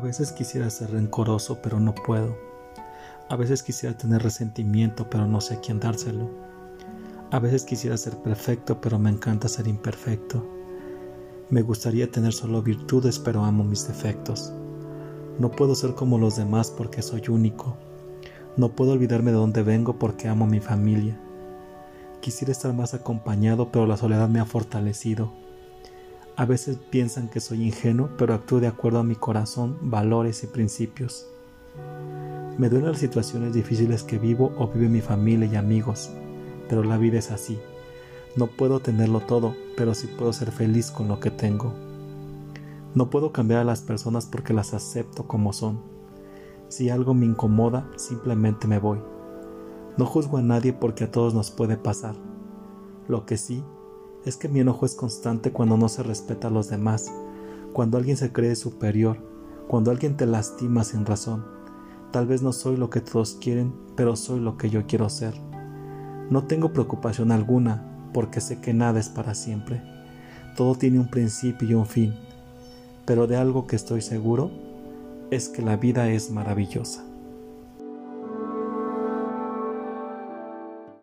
veces quisiera ser rencoroso, pero no puedo. A veces quisiera tener resentimiento, pero no sé a quién dárselo. A veces quisiera ser perfecto, pero me encanta ser imperfecto. Me gustaría tener solo virtudes, pero amo mis defectos. No puedo ser como los demás porque soy único. No puedo olvidarme de dónde vengo porque amo mi familia. Quisiera estar más acompañado, pero la soledad me ha fortalecido. A veces piensan que soy ingenuo, pero actúo de acuerdo a mi corazón, valores y principios. Me duelen las situaciones difíciles que vivo o vive mi familia y amigos, pero la vida es así. No puedo tenerlo todo, pero sí puedo ser feliz con lo que tengo. No puedo cambiar a las personas porque las acepto como son. Si algo me incomoda, simplemente me voy. No juzgo a nadie porque a todos nos puede pasar. Lo que sí es que mi enojo es constante cuando no se respeta a los demás, cuando alguien se cree superior, cuando alguien te lastima sin razón. Tal vez no soy lo que todos quieren, pero soy lo que yo quiero ser. No tengo preocupación alguna, porque sé que nada es para siempre. Todo tiene un principio y un fin pero de algo que estoy seguro es que la vida es maravillosa.